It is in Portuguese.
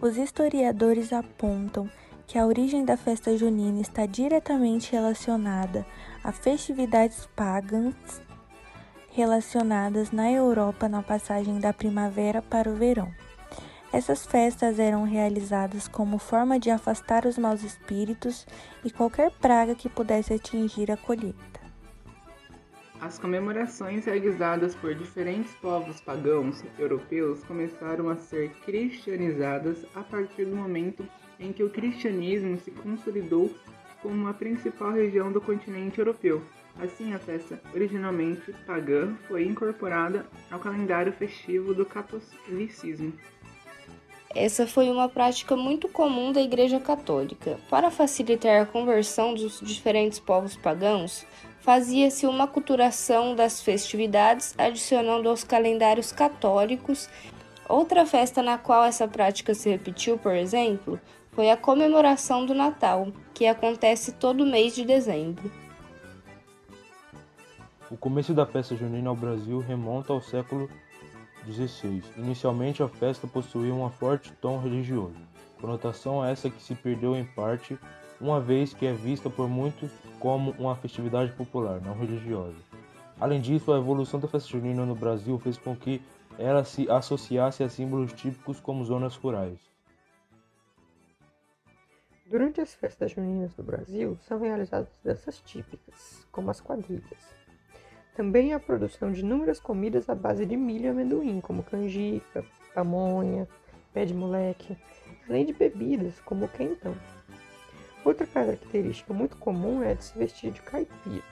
Os historiadores apontam que a origem da festa junina está diretamente relacionada a festividades pagãs relacionadas na Europa na passagem da primavera para o verão. Essas festas eram realizadas como forma de afastar os maus espíritos e qualquer praga que pudesse atingir a colheita. As comemorações realizadas por diferentes povos pagãos europeus começaram a ser cristianizadas a partir do momento em que o cristianismo se consolidou como a principal região do continente europeu. Assim, a festa, originalmente pagã, foi incorporada ao calendário festivo do catolicismo. Essa foi uma prática muito comum da Igreja Católica. Para facilitar a conversão dos diferentes povos pagãos, fazia-se uma culturação das festividades, adicionando aos calendários católicos. Outra festa na qual essa prática se repetiu, por exemplo, foi a comemoração do Natal, que acontece todo mês de dezembro. O começo da festa junina ao Brasil remonta ao século 16. Inicialmente, a festa possuía um forte tom religioso, conotação essa que se perdeu em parte, uma vez que é vista por muitos como uma festividade popular, não religiosa. Além disso, a evolução da festa junina no Brasil fez com que ela se associasse a símbolos típicos como zonas rurais. Durante as festas juninas do Brasil, são realizadas danças típicas, como as quadrilhas. Também a produção de inúmeras comidas à base de milho e amendoim, como canjica, pamonha, pé de moleque, além de bebidas, como o quentão. Outra característica muito comum é a de se vestir de caipira.